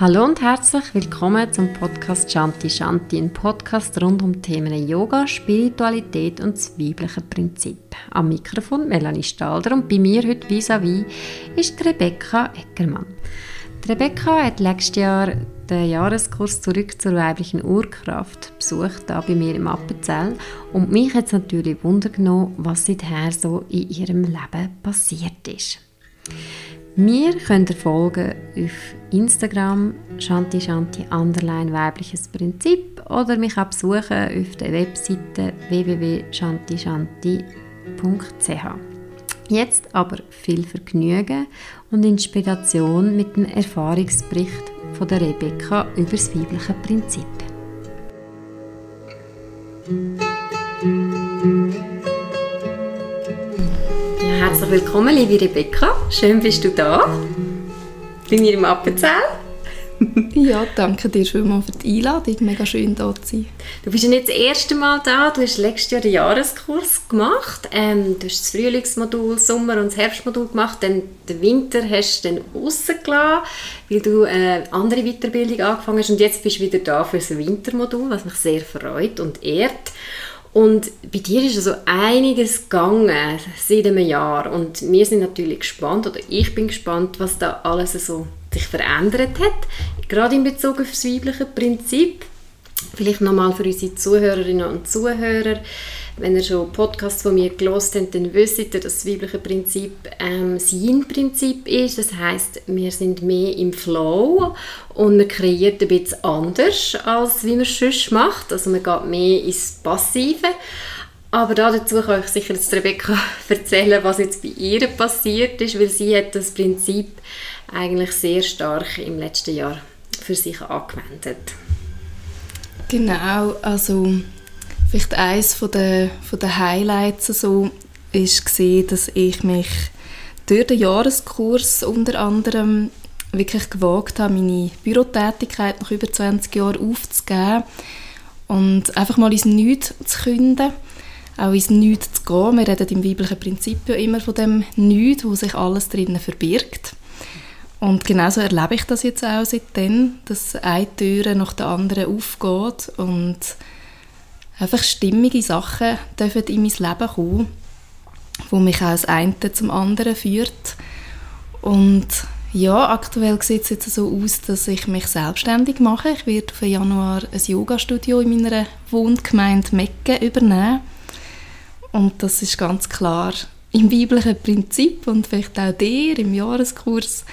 Hallo und herzlich willkommen zum Podcast Shanti Shanti, ein Podcast rund um Themen Yoga, Spiritualität und das weibliche Prinzip. Am Mikrofon Melanie Stalder und bei mir heute vis-à-vis ist Rebecca Eckermann. Die Rebecca hat letztes Jahr den Jahreskurs zurück zur weiblichen Urkraft besucht, da bei mir im Appenzell. Und mich hat es natürlich Wunder genommen, was seither so in ihrem Leben passiert ist. Mir könnt ihr folgen auf Instagram Shanti Shanti Underline weibliches Prinzip oder mich auch besuchen auf der Webseite www.shantishanti.ch. Jetzt aber viel Vergnügen und Inspiration mit dem Erfahrungsbericht von der Rebecca über das weibliche Prinzip. Herzlich willkommen, liebe Rebecca. Schön bist du da. Bei mir im Appenzell. ja, danke dir vielmals für die Einladung. Mega schön, da zu sein. Du bist ja nicht das erste Mal da. Du hast letztes Jahr den Jahreskurs gemacht. Ähm, du hast das Frühlingsmodul, Sommer- und das Herbstmodul gemacht. Dann den Winter hast du dann rausgelassen, weil du eine andere Weiterbildung angefangen hast. Und jetzt bist du wieder da für das Wintermodul, was mich sehr freut und ehrt. Und bei dir ist also einiges gegangen seit einem Jahr. Und wir sind natürlich gespannt, oder ich bin gespannt, was da alles so sich verändert hat, gerade in Bezug auf das weibliche Prinzip. Vielleicht nochmal für unsere Zuhörerinnen und Zuhörer, wenn ihr schon Podcasts von mir gelost habt, dann wisst ihr, dass das weibliche Prinzip ähm, sein Prinzip ist. Das heißt, wir sind mehr im Flow und man kreiert ein bisschen anders, als wie man sonst macht. Also man geht mehr ins Passive. Aber dazu kann ich sicher jetzt Rebecca erzählen, was jetzt bei ihr passiert ist, weil sie hat das Prinzip eigentlich sehr stark im letzten Jahr für sich angewendet. Genau, also vielleicht eines von der, von der Highlights so ist gesehen, dass ich mich durch den Jahreskurs unter anderem wirklich gewagt habe, meine Bürotätigkeit nach über 20 Jahren aufzugeben und einfach mal ins Nichts zu künden, auch ins Nichts zu gehen. Wir reden im weiblichen Prinzip ja immer von dem Nichts, wo sich alles drinnen verbirgt. Und genauso erlebe ich das jetzt auch seitdem, dass eine Tür nach der anderen aufgeht und einfach stimmige Sachen dürfen in mein Leben kommen, wo mich auch das eine zum anderen führt. Und ja, aktuell sieht es jetzt so aus, dass ich mich selbstständig mache. Ich werde für Januar ein Yoga-Studio in meiner Wohngemeinde Mecke übernehmen. Und das ist ganz klar im weiblichen Prinzip und vielleicht auch dir im Jahreskurs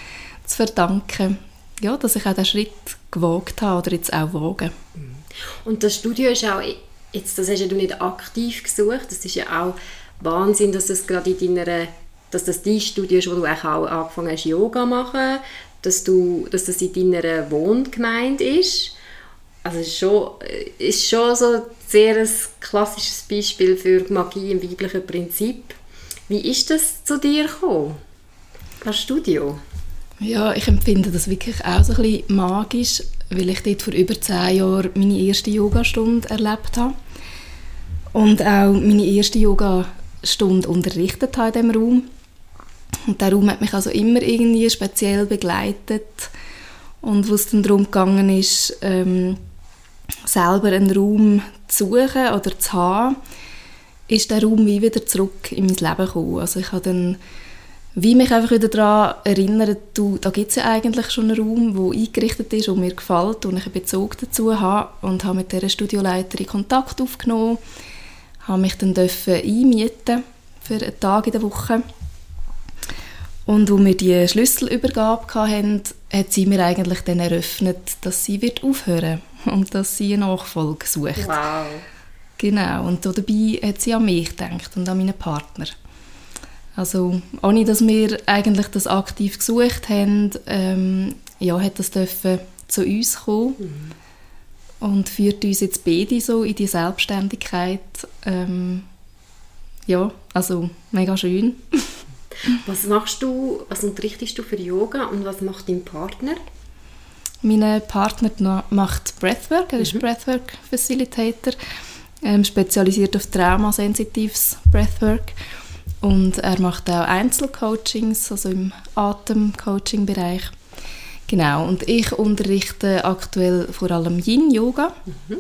zu verdanken, ja, dass ich auch diesen Schritt gewagt habe oder jetzt auch wage. Und das Studio ist auch, jetzt, das hast du nicht aktiv gesucht, das ist ja auch Wahnsinn, dass das gerade in deiner, dass das dein Studio ist, wo du auch angefangen hast, Yoga zu machen, dass, du, dass das in deiner Wohngemeinde ist. Also ist schon, ist schon so ein sehr klassisches Beispiel für Magie im weiblichen Prinzip. Wie ist das zu dir gekommen, das Studio? Ja, ich empfinde das wirklich auch so ein bisschen magisch, weil ich dort vor über zehn Jahren meine erste Yogastunde erlebt habe und auch meine erste Yogastunde unterrichtet habe in diesem Raum. Und der Raum hat mich also immer irgendwie speziell begleitet und wo es dann darum ist, ähm, selber einen Raum zu suchen oder zu haben, ist der Raum wie wieder zurück in mein Leben gekommen. Also ich habe dann wie mich einfach wieder daran erinnert, du, da gibt es ja eigentlich schon einen Raum, der eingerichtet ist und mir gefällt und ich einen Bezug dazu habe und habe mit dieser Studioleiterin Kontakt aufgenommen, habe mich dann einmieten für einen Tag in der Woche und als wir die Schlüsselübergabe hatten, hat sie mir eigentlich dann eröffnet, dass sie wird aufhören und dass sie eine Nachfolge sucht. Wow. Genau, und dabei hat sie an mich gedacht und an meinen Partner. Also ohne, dass wir eigentlich das aktiv gesucht haben, ähm, ja, hat das dürfen zu uns kommen mhm. und führt uns jetzt beide so in die Selbstständigkeit. Ähm, ja, also mega schön. was machst du, was unterrichtest du für Yoga und was macht dein Partner? Mein Partner macht Breathwork, er ist mhm. Breathwork Facilitator, ähm, spezialisiert auf traumasensitives Breathwork. Und er macht auch Einzelcoachings, also im Atemcoaching-Bereich. Genau, und ich unterrichte aktuell vor allem Yin-Yoga. Mhm.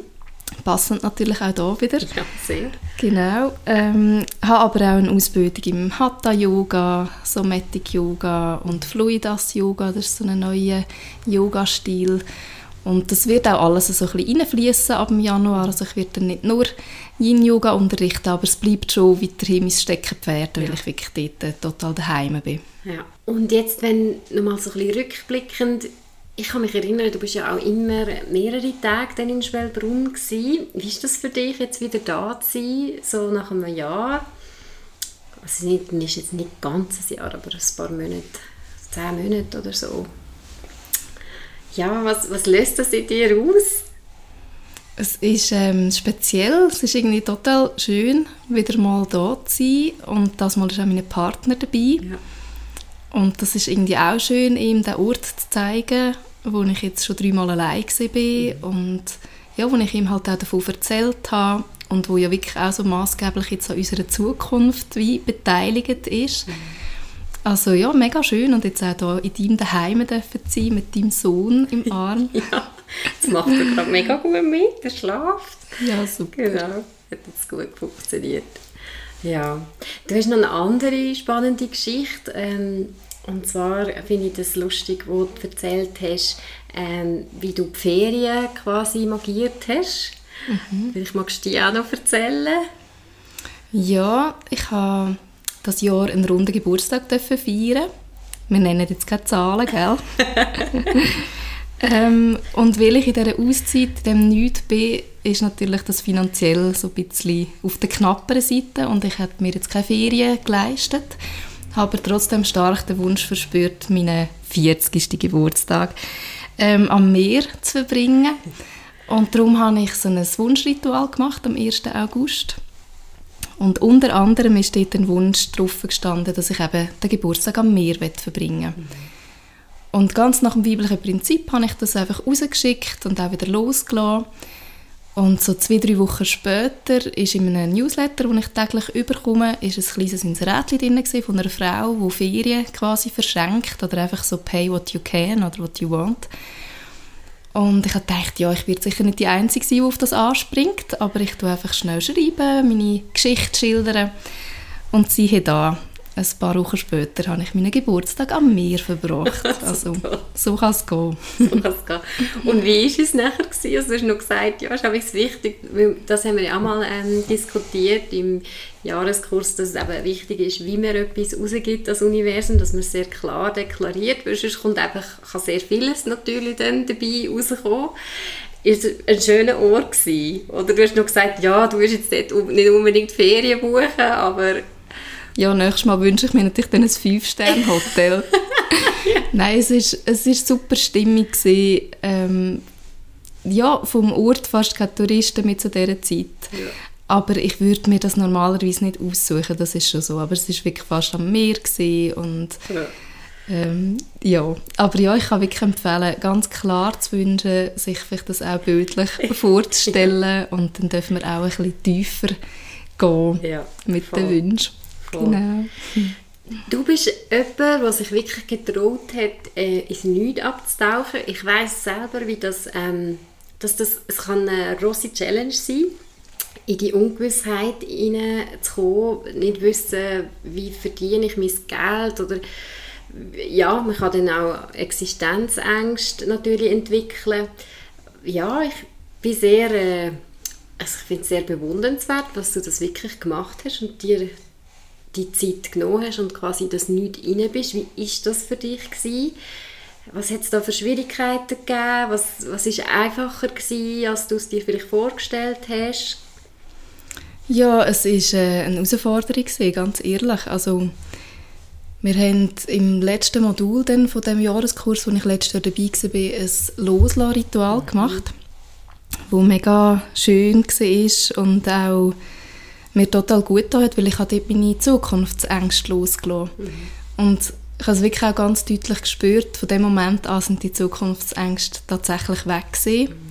Passend natürlich auch da wieder. Ja, sehr. Genau. Ähm, habe aber auch eine Ausbildung im Hatha-Yoga, Somatic-Yoga und Fluidas-Yoga. Das ist so ein neuer Yoga-Stil. Und das wird auch alles so ein bisschen reinfließen ab dem Januar. Also ich werde dann nicht nur Yin-Yoga unterrichten, aber es bleibt schon weiterhin mein Steckenpferd, weil ich wirklich dort äh, total daheim bin. Ja. Und jetzt, wenn nochmal so ein bisschen rückblickend, ich kann mich erinnern, du bist ja auch immer mehrere Tage dann in Schwelbrunn gewesen. Wie ist das für dich, jetzt wieder da zu sein, so nach einem Jahr? Also nicht, ist jetzt nicht ganz ein Jahr, aber ein paar Monate, zehn Monate oder so. Ja, was, was löst das in dir aus? Es ist ähm, speziell, es ist irgendwie total schön, wieder mal da zu sein und das Mal ist auch mein Partner dabei. Ja. Und das ist irgendwie auch schön, ihm den Ort zu zeigen, wo ich jetzt schon dreimal allein war und ja, wo ich ihm halt auch davon erzählt habe und wo ja wirklich auch so maßgeblich jetzt an unserer Zukunft wie beteiligt ist. Mhm. Also ja, mega schön und jetzt auch hier in deinem Daheim dürfen sein mit deinem Sohn im Arm. ja, das macht er gerade mega gut mit, er schlaft. Ja, super. Genau, hat jetzt gut funktioniert. Ja, du hast noch eine andere spannende Geschichte. Ähm, und zwar finde ich das lustig, wo du erzählt hast, ähm, wie du die Ferien quasi magiert hast. Mhm. Vielleicht magst du die auch noch erzählen? Ja, ich habe das Jahr einen runden Geburtstag feiern. Wir nennen jetzt keine Zahlen, gell? ähm, und weil ich in dieser Auszeit dem nichts bin, ist natürlich das finanziell so ein bisschen auf der knapperen Seite und ich habe mir jetzt keine Ferien geleistet, habe aber trotzdem stark den Wunsch verspürt, meinen 40. Geburtstag ähm, am Meer zu verbringen. Und darum habe ich so ein Wunschritual gemacht am 1. August und unter anderem ist dort ein Wunsch drauf gestanden, dass ich eben den Geburtstag am Meer verbringen mhm. Und ganz nach dem biblischen Prinzip habe ich das einfach rausgeschickt und auch wieder losgelassen. Und so zwei, drei Wochen später ist in einem Newsletter, den ich täglich überkomme, ist ein kleines Inserätchen drin von einer Frau, die Ferien quasi verschenkt oder einfach so «pay what you can» oder «what you want». Und ich gedacht, ja, ich werde sicher nicht die Einzige sein, die auf das anspringt, aber ich tue einfach schnell schreiben, meine Geschichte schildern. Und siehe da, ein paar Wochen später habe ich meinen Geburtstag am Meer verbracht. Also, so kann es gehen. so es gehen. Und wie war es nachher? Gewesen? Also, du hast noch gesagt, ja, ist wichtig, weil das haben wir ja auch mal ähm, diskutiert im Jahreskurs, dass es eben wichtig ist, wie man etwas rausgibt, das Universum, dass man es sehr klar deklariert, weil sonst kommt einfach, kann sehr vieles natürlich dann dabei rauskommen ist ein schöner Ort gewesen? Oder du hast noch gesagt, ja, du willst jetzt nicht unbedingt Ferien buchen, aber ja, nächstes Mal wünsche ich mir natürlich dann ein Fünf-Sterne-Hotel. Nein, es ist, es ist super stimmig ähm, ja, vom Ort fast keine Touristen mit zu dieser Zeit. Ja. Aber ich würde mir das normalerweise nicht aussuchen, das ist schon so. Aber es war wirklich fast am Meer und ja. Ähm, ja. aber ja, ich kann wirklich empfehlen, ganz klar zu wünschen, sich vielleicht das auch bildlich vorzustellen und dann dürfen wir auch ein bisschen tiefer gehen ja, mit voll. den Wünschen. Genau. Du bist jemand, der sich wirklich getraut hat, äh, ins Nichts abzutauchen. Ich weiß selber, wie das, ähm, dass das, es kann eine grosse Challenge sein in die Ungewissheit hineinzukommen, nicht wissen, wie verdiene ich mein Geld oder ja, man kann dann auch Existenzängste natürlich entwickeln. Ja, ich bin sehr, äh, also ich finde es sehr bewundernswert, dass du das wirklich gemacht hast und dir die Zeit genommen hast und quasi das nicht rein bist. Wie ist das für dich gewesen? Was hat es da für Schwierigkeiten gegeben? Was, was ist einfacher gewesen, als du es dir vielleicht vorgestellt hast? Ja, es ist äh, eine Herausforderung gewesen, ganz ehrlich. Also wir haben im letzten Modul dann von dem Jahreskurs, wo ich letztes Jahr dabei war, ein Loslassen-Ritual mhm. gemacht, wo mega schön war und auch mir total gut hat, weil ich habe dort meine Zukunftsängste losgelassen. Mhm. Und ich habe es wirklich auch ganz deutlich gespürt, von dem Moment an sind die Zukunftsängste tatsächlich weg gewesen. Mhm.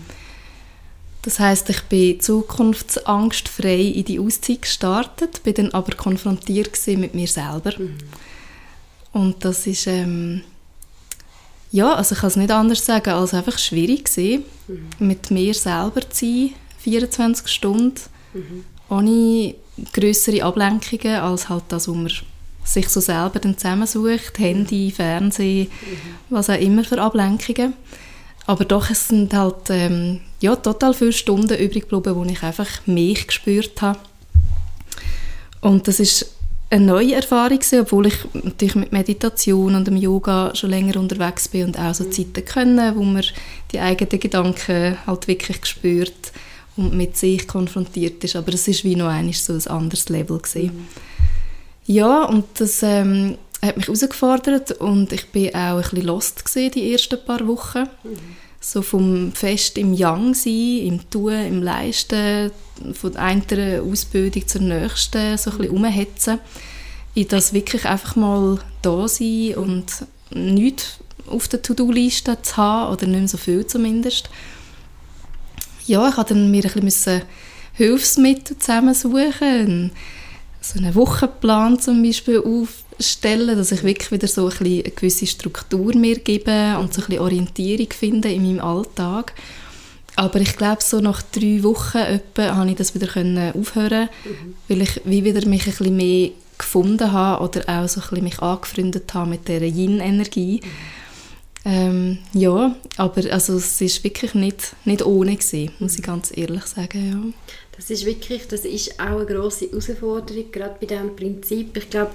Das heißt, ich bin zukunftsangstfrei in die Auszeit gestartet, bin dann aber konfrontiert mit mir selber. Mhm. Und das ist ähm, ja, also ich kann es nicht anders sagen, als einfach schwierig gewesen, mhm. mit mir selber zu sein, 24 Stunden, mhm. Ohne größere Ablenkungen als halt das, was man sich so selber dann zusammensucht, Handy, Fernsehen, was auch immer für Ablenkungen. Aber doch, es sind halt ähm, ja, total viele Stunden übrig geblieben, wo ich einfach mich gespürt habe. Und das ist eine neue Erfahrung gewesen, obwohl ich natürlich mit Meditation und dem Yoga schon länger unterwegs bin und auch so. Zeiten können, wo man die eigenen Gedanken halt wirklich spürt und mit sich konfrontiert ist. Aber es ist wie noch einmal so ein anderes Level gewesen. Ja, und das ähm, hat mich herausgefordert und ich bin auch ein bisschen lost gewesen, die ersten paar Wochen. So vom Fest im Yang sein, im Tun, im Leisten, von einer Ausbildung zur nächsten, so ein bisschen umhetzen. In das wirklich einfach mal da sein und nichts auf der To-Do-Liste zu haben, oder nicht mehr so viel zumindest. Ja, ich musste dann mir ein bisschen Hilfsmittel zusammensuchen, so einen Wochenplan zum Beispiel aufstellen, dass ich wirklich wieder so ein bisschen eine gewisse Struktur mir gebe und so ein bisschen Orientierung finde in meinem Alltag. Aber ich glaube, so nach drei Wochen etwa habe ich das wieder können aufhören, mhm. weil ich wie wieder mich ein bisschen mehr gefunden habe oder auch so ein bisschen mich angefreundet habe mit dieser Yin-Energie. Mhm. Ähm, ja, aber also es ist wirklich nicht, nicht ohne gewesen, muss ich ganz ehrlich sagen, ja. Das ist wirklich, das ist auch eine grosse Herausforderung, gerade bei diesem Prinzip. Ich glaube,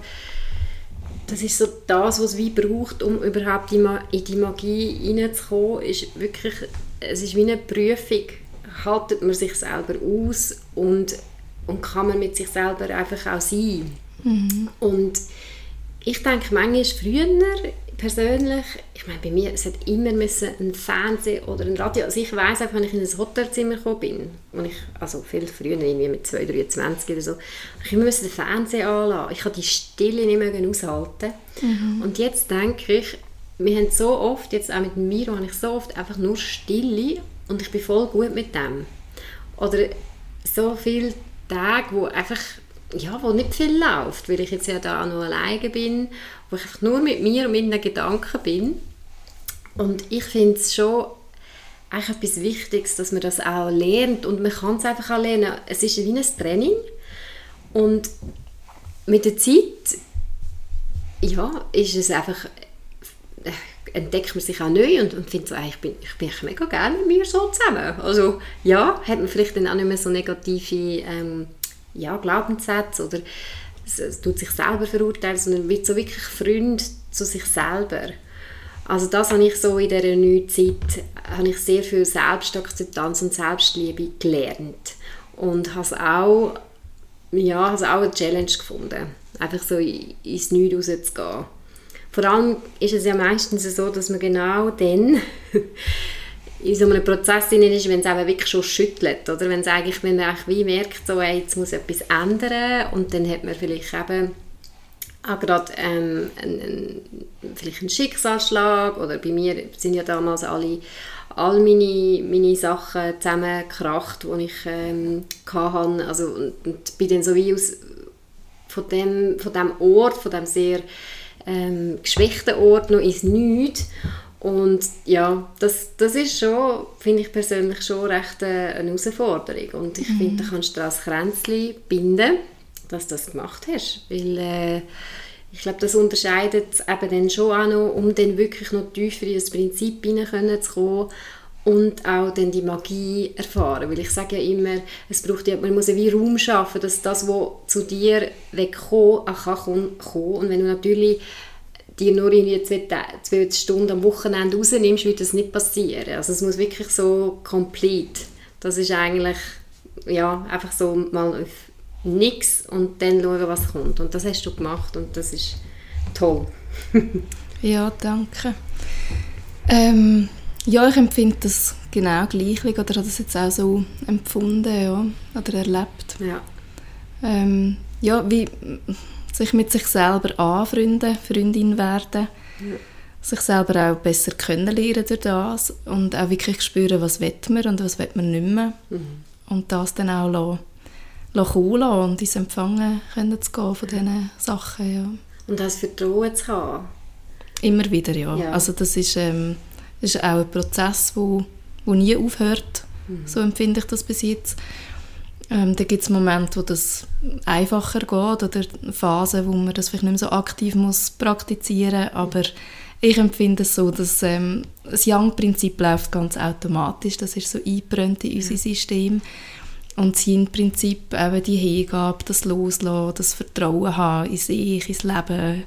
das ist so das, was es wie braucht, um überhaupt in die Magie hineinzukommen, ist wirklich, es ist wie eine Prüfung. Haltet man sich selber aus und, und kann man mit sich selber einfach auch sein. Mhm. Und ich denke, manchmal früher persönlich, ich meine, bei mir, es hat immer müssen ein Fernseher oder ein Radio, also ich weiß auch, wenn ich in ein Hotelzimmer gekommen bin, und ich, also viel früher, irgendwie mit 2, 23 oder so, ich musste den Fernseher anlassen. Ich konnte die Stille nicht mehr aushalten. Mhm. Und jetzt denke ich, wir haben so oft, jetzt auch mit Miro, habe ich so oft einfach nur Stille und ich bin voll gut mit dem. Oder so viele Tage, wo einfach ja, wo nicht viel läuft, weil ich jetzt ja da noch alleine bin, wo ich einfach nur mit mir und meinen Gedanken bin. Und ich finde es schon eigentlich etwas Wichtiges, dass man das auch lernt und man kann es einfach auch lernen. Es ist wie ein Training und mit der Zeit ja, ist es einfach äh, entdeckt man sich auch neu und, und findet so, ich bin, ich bin mega gerne mit mir so zusammen. Also ja, hat man vielleicht dann auch nicht mehr so negative ähm, ja, Glaubenssätze oder es, es tut sich selber verurteilen, sondern wird so wirklich Freund zu sich selber. Also das habe ich so in dieser neuen Zeit, habe ich sehr viel Selbstakzeptanz und Selbstliebe gelernt und habe es auch, ja, also auch eine Challenge gefunden, einfach so ins Nichts rauszugehen. Vor allem ist es ja meistens so, dass man genau dann in so einem Prozess ist, wenn es eben wirklich schon schüttelt, oder wenn es eigentlich, wenn man wie merkt, so, ey, jetzt muss etwas ändern und dann hat man vielleicht eben auch gerade ähm, einen, vielleicht einen Schicksalsschlag oder bei mir sind ja damals alle all meine, meine Sachen zusammengekracht, die ich ähm, hatte. Also, und, und bin dann so wie aus von dem, von dem Ort, von dem sehr ähm, geschwächten Ort noch ins Nichts und ja, das, das ist schon, finde ich persönlich schon recht eine Herausforderung. Und ich mhm. finde, da kannst du das Kränzchen binden, dass du das gemacht hast. Weil äh, ich glaube, das unterscheidet eben dann schon auch noch, um dann wirklich noch tiefer in das Prinzip hineinzukommen und auch dann die Magie erfahren. Weil ich sage ja immer, es braucht ja, man muss ja wie Raum schaffen, dass das, was zu dir wegkommt, auch kann kommen. Und wenn du natürlich dir nur in zwei, zwei Stunden am Wochenende rausnimmst, wird das nicht passieren. Also es muss wirklich so komplett. Das ist eigentlich ja, einfach so mal nichts und dann schauen, was kommt. Und das hast du gemacht und das ist toll. ja, danke. Ähm, ja, ich empfinde das genau gleich oder habe das jetzt auch so empfunden ja, oder erlebt. Ja. Ähm, ja, wie sich mit sich selber anfreunden, Freundin werden, ja. sich selber auch besser kennenlernen durch das und auch wirklich spüren, was will man und was will man nicht mehr. Mhm. Und das dann auch lassen, lassen lassen und ins Empfangen können zu gehen von diesen Sachen. Ja. Und das Vertrauen zu haben. Immer wieder, ja. ja. Also das ist, ähm, ist auch ein Prozess, wo, wo nie aufhört. Mhm. So empfinde ich das bis jetzt. Ähm, da gibt es Momente, wo das einfacher geht oder Phasen, wo man das vielleicht nicht mehr so aktiv muss praktizieren muss. Aber ich empfinde es so, dass ähm, das Young-Prinzip läuft ganz automatisch. Das ist so eingebrannt in unser System. Und das Yin-Prinzip, eben die Hingabe, das Loslassen, das Vertrauen haben in sich, ins Leben,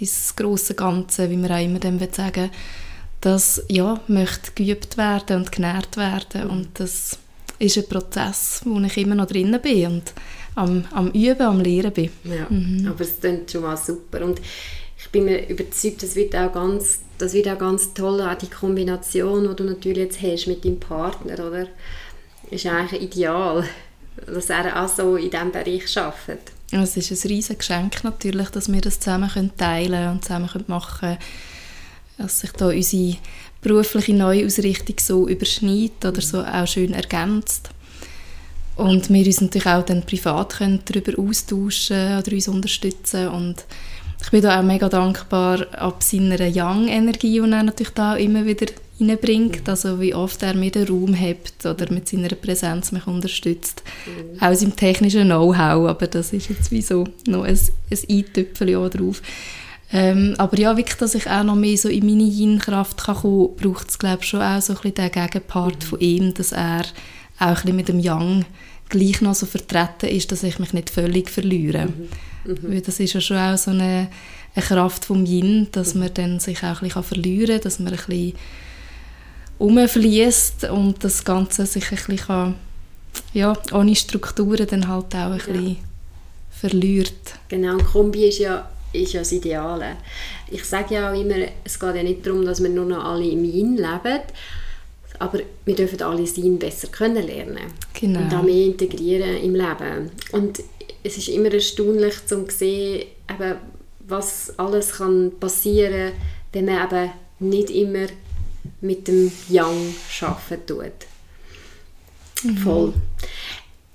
ins große Ganze, wie wir auch immer dem sagen das ja, möchte geübt werden und genährt werden. Mhm. Und das ist ein Prozess, wo ich immer noch drin bin und am, am Üben, am Lehren bin. Ja, mhm. aber es klingt schon mal super. Und ich bin mir überzeugt, das wird auch ganz, das wird auch ganz toll, auch die Kombination, die du natürlich jetzt hast mit deinem Partner, oder? Ist eigentlich ideal, dass er auch so in diesem Bereich arbeitet. Es ist ein riesiges Geschenk natürlich, dass wir das zusammen teilen können und zusammen machen können. Dass sich da unsere berufliche Neuausrichtung so überschneidet oder so auch schön ergänzt. Und wir uns natürlich auch dann privat können darüber austauschen oder uns unterstützen und ich bin da auch mega dankbar ab seiner Young-Energie, die er natürlich da immer wieder reinbringt, also wie oft er mir den Raum hat oder mit seiner Präsenz mich unterstützt. Mhm. Auch seinem technischen Know-how, aber das ist jetzt wie so noch ein, ein Eintöpfchen drauf. Ähm, aber ja, wirklich, dass ich auch noch mehr so in meine Yin-Kraft kommen kann, braucht es, glaube ich, schon auch so ein bisschen den Gegenpart mhm. von ihm, dass er auch ein bisschen mit dem Yang gleich noch so vertreten ist, dass ich mich nicht völlig verliere. Mhm. Mhm. Weil das ist ja schon auch so eine, eine Kraft vom Yin, dass man dann sich auch ein bisschen verlieren kann, dass man ein bisschen umfließt und das Ganze sich ein bisschen kann, ja, ohne Strukturen dann halt auch ein bisschen verliert. Genau, und Kombi ist ja ist ja das Ideale. Ich sage ja auch immer, es geht ja nicht darum, dass wir nur noch alle im Yin leben, aber wir dürfen alle Sinn besser kennenlernen genau. und auch mehr integrieren im Leben. Und es ist immer erstaunlich zu sehen, eben, was alles kann passieren kann, wenn man eben nicht immer mit dem Yang arbeiten tut. Mhm. Voll.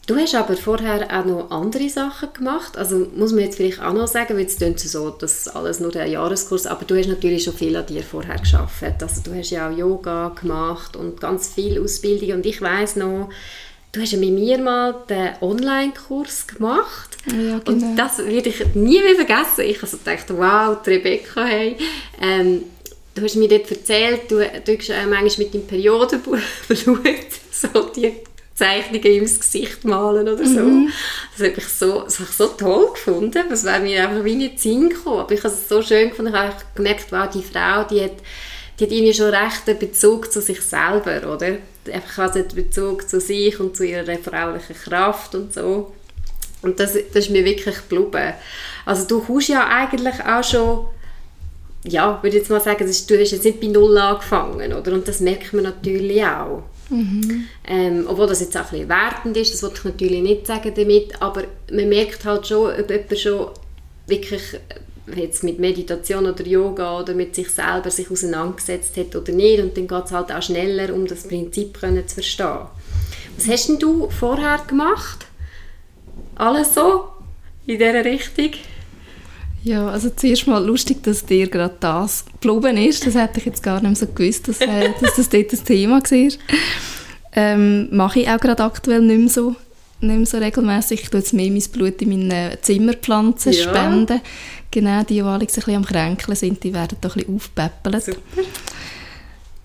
Du hast aber vorher auch noch andere Sachen gemacht. Also muss man jetzt vielleicht auch noch sagen, weil es klingt so, dass alles nur der Jahreskurs, aber du hast natürlich schon viel an dir vorher geschafft. Also du hast ja auch Yoga gemacht und ganz viel Ausbildung und ich weiß noch, du hast ja mit mir mal den Online-Kurs gemacht ja, genau. und das werde ich nie mehr vergessen. Ich also dachte, wow, die Rebecca, hey, ähm, du hast mir dort erzählt, du, du hast äh, manchmal mit dem Periodenbuch so die Zeichnungen ins Gesicht malen oder so. Mhm. Das habe ich so, das habe ich so toll gefunden. Das wäre mir einfach wie nicht Sinn gekommen. Aber ich habe es so schön gefunden. Ich habe gemerkt, wow, die Frau, die hat, die hat irgendwie schon recht einen Bezug zu sich selber, oder? Einfach also einen Bezug zu sich und zu ihrer fraulichen Kraft und so. Und das, das ist mir wirklich geblieben. Also du kommst ja eigentlich auch schon ja, würde jetzt mal sagen, du hast jetzt nicht bei Null angefangen, oder? Und das merkt man natürlich auch. Mhm. Ähm, obwohl das jetzt auch ein bisschen wertend ist, das wollte ich natürlich nicht sagen damit, aber man merkt halt schon, ob jemand schon wirklich äh, jetzt mit Meditation oder Yoga oder mit sich selber sich auseinandergesetzt hat oder nicht und dann geht es halt auch schneller, um das Prinzip können zu verstehen. Was hast denn du vorher gemacht? Alles so? In dieser Richtung? Ja, also zuerst mal lustig, dass dir gerade das geblieben ist. Das hätte ich jetzt gar nicht so gewusst, dass, äh, dass das dort das Thema war. Ähm, mache ich auch gerade aktuell nicht mehr so, nicht mehr so regelmäßig. Ich tue jetzt mehr mein Blut in meine Zimmerpflanzen ja. spenden. Genau, die, die ein bisschen am Kränkeln sind, die werden da ein bisschen aufpäppelt.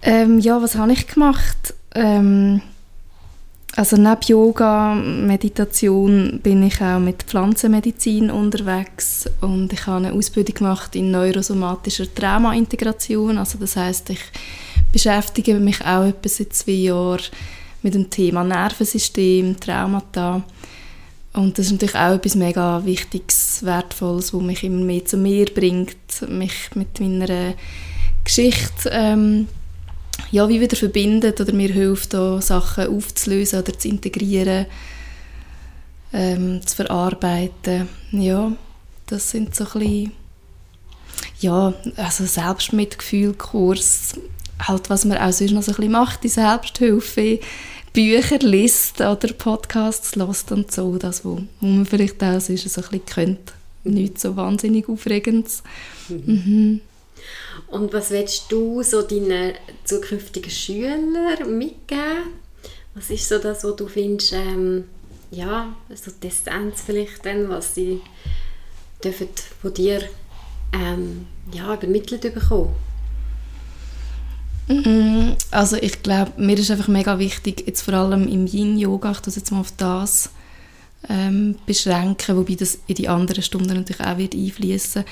Ähm, ja, was habe ich gemacht? Ähm, also neben Yoga, Meditation bin ich auch mit Pflanzenmedizin unterwegs und ich habe eine Ausbildung gemacht in neurosomatischer Traumaintegration. Also das heißt, ich beschäftige mich auch etwa seit zwei Jahren mit dem Thema Nervensystem, Traumata. Und das ist natürlich auch etwas mega Wichtiges, Wertvolles, was mich immer mehr zu mir bringt, mich mit meiner Geschichte ähm, ja, wie wieder verbindet oder mir hilft, da Sachen aufzulösen oder zu integrieren, ähm, zu verarbeiten. Ja, das sind so ein bisschen, ja, also Selbstmitgefühlkurs, halt was man auch sonst noch so ein bisschen macht, die Selbsthilfe, Bücher liest oder Podcasts lässt und so, das, wo, wo man vielleicht auch sonst so ein bisschen kennt. Nichts so wahnsinnig Aufregendes. Mhm. Mhm. Und was willst du so deinen zukünftigen Schülern mitgeben? Was ist so das, was du findest, ähm, ja, so die Essenz vielleicht dann, was sie dürfen von dir ähm, ja, übermittelt bekommen? Mhm. Also ich glaube, mir ist einfach mega wichtig, jetzt vor allem im Yin-Yoga, ich das jetzt mal auf das ähm, beschränken, wobei das in die anderen Stunden natürlich auch wird einfließen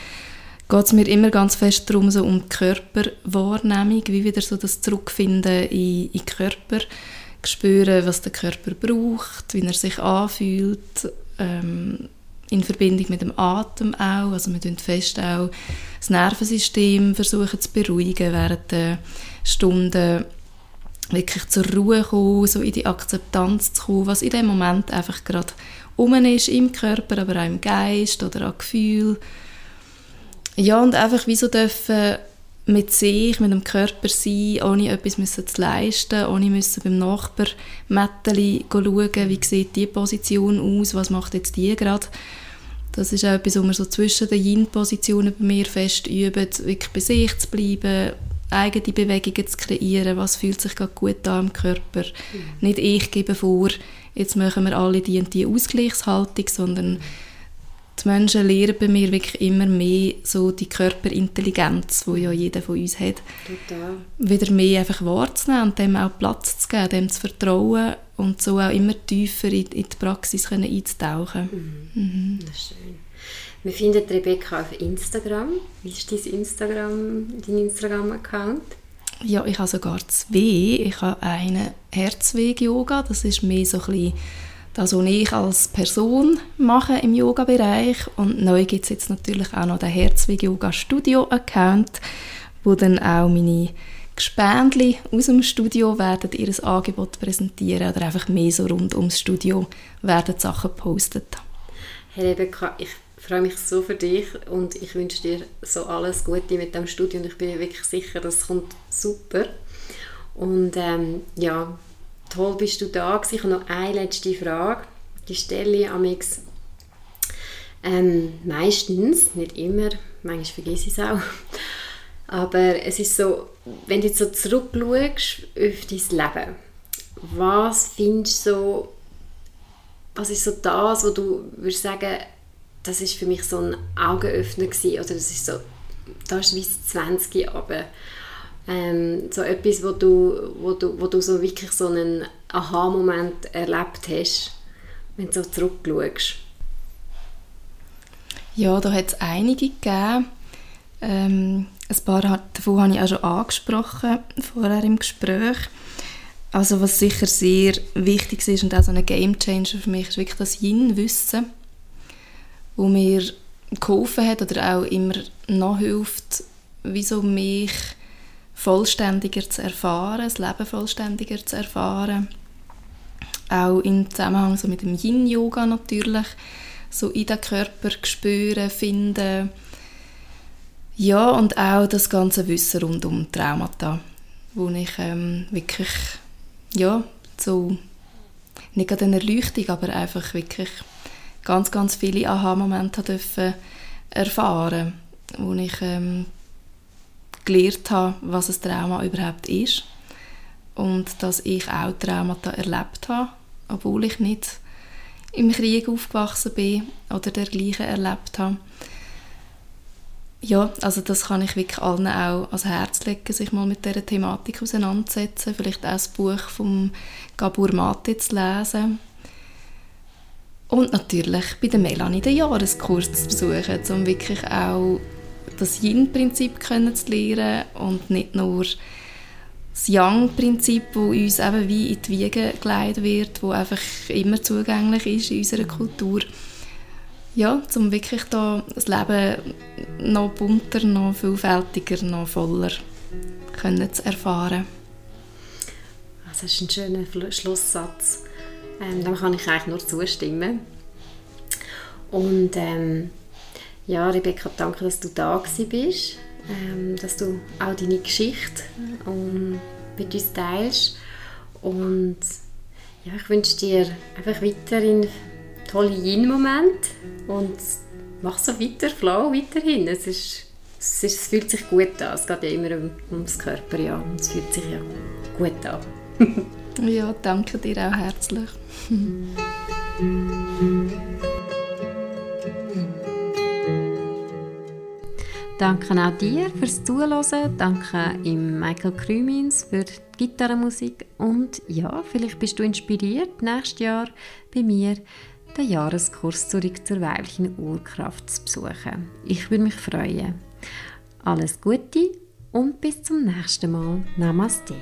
geht es mir immer ganz fest darum, so um die Körperwahrnehmung, wie wieder so das Zurückfinden in, in den Körper, spüren, was der Körper braucht, wie er sich anfühlt, ähm, in Verbindung mit dem Atem auch, also wir tun fest auch das Nervensystem versuchen zu beruhigen während der Stunden, wirklich zur Ruhe kommen, so in die Akzeptanz zu kommen, was in dem Moment einfach gerade um ist im Körper, aber auch im Geist oder an Gefühl. Ja, und einfach wie so dürfen mit sich, mit dem Körper sein, ohne etwas müssen zu leisten, ohne müssen beim Nachbar Mätteli schauen, wie sieht die Position aus, was macht jetzt die gerade. Das ist auch etwas, wo wir so zwischen den Yin-Positionen bei mir fest üben, wirklich bei sich zu bleiben, eigene Bewegungen zu kreieren, was fühlt sich gerade gut an im Körper. Mhm. Nicht ich gebe vor, jetzt machen wir alle die und die Ausgleichshaltung, sondern die Menschen lernen bei mir wirklich immer mehr so die Körperintelligenz, die ja jeder von uns hat, Total. wieder mehr einfach wahrzunehmen und dem auch Platz zu geben, dem zu vertrauen und so auch immer tiefer in, in die Praxis können einzutauchen. Mhm. Mhm. Das ist schön. Wir finden Rebecca auf Instagram. Wie ist dein Instagram, dein Instagram-Account? Ja, ich habe sogar zwei. Ich habe einen Herzweg-Yoga, das ist mehr so ein bisschen das, was ich als Person mache im Yoga-Bereich. Und neu gibt es jetzt natürlich auch noch den Herzweg Yoga Studio Account, wo dann auch meine Gespendli aus dem Studio werden ihr Angebot präsentieren oder einfach mehr so rund ums Studio werden Sachen gepostet. Hey Rebecca, ich freue mich so für dich und ich wünsche dir so alles Gute mit dem Studio und ich bin wirklich sicher, das kommt super. Und ähm, ja, toll bist du da gewesen. Ich habe noch eine letzte Frage. Die stelle ich amix ähm, meistens, nicht immer, manchmal vergesse ich es auch. Aber es ist so, wenn du jetzt so zurückschaust auf dein Leben, was findest du so, was ist so das, wo du würdest sagen, das ist für mich so ein Augenöffner gewesen, oder das ist so, da ist wie 20 aber ähm, so etwas, wo du, wo, du, wo du so wirklich so einen Aha-Moment erlebt hast, wenn du so zurückschaust? Ja, da hat es einige gegeben. Ähm, ein paar davon habe ich auch schon angesprochen, vorher im Gespräch. Also was sicher sehr wichtig ist und auch so ein Gamechanger für mich, ist wirklich das Yin-Wissen, wo mir geholfen hat oder auch immer noch hilft, wieso mich vollständiger zu erfahren, das Leben vollständiger zu erfahren. Auch im Zusammenhang so mit dem Yin-Yoga natürlich, so in den Körper spüren, finden. Ja, und auch das ganze Wissen rund um Traumata, wo ich ähm, wirklich, ja, so, nicht gerade eine Erleuchtung, aber einfach wirklich ganz, ganz viele Aha-Momente erfahren wo ich ähm, gelernt habe, was ein Trauma überhaupt ist und dass ich auch Traumata erlebt habe, obwohl ich nicht im Krieg aufgewachsen bin oder dergleichen erlebt habe. Ja, also das kann ich wirklich allen auch ans Herz legen, sich mal mit dieser Thematik auseinandersetzen, vielleicht auch das Buch von Gabor Mate zu lesen. Und natürlich bei der Melanie den Jahreskurs zu besuchen, um wirklich auch das Yin-Prinzip zu lernen und nicht nur das Yang-Prinzip, das uns eben wie in die Wiege gelegt wird, das einfach immer zugänglich ist in unserer Kultur. Ja, um wirklich da das Leben noch bunter, noch vielfältiger, noch voller können zu erfahren. Das ist ein schöner Schlusssatz. Ähm, dem kann ich eigentlich nur zustimmen. Und ähm, ja, Rebecca, danke, dass du da bist, ähm, dass du auch deine Geschichte ähm, mit uns teilst. Und ja, ich wünsche dir einfach weiterhin tolle Yin-Momente und mach so weiter, flow weiterhin. Es ist es, ist, es fühlt sich gut an. Es geht ja immer um, ums Körper, ja. Und es fühlt sich ja gut an. ja, danke dir auch herzlich. Danke auch dir fürs Zuhören. Danke ihm Michael Krümins für die Gitarrenmusik. Und ja, vielleicht bist du inspiriert, nächstes Jahr bei mir den Jahreskurs zurück zur weiblichen Urkraft zu besuchen. Ich würde mich freuen. Alles Gute und bis zum nächsten Mal. Namaste.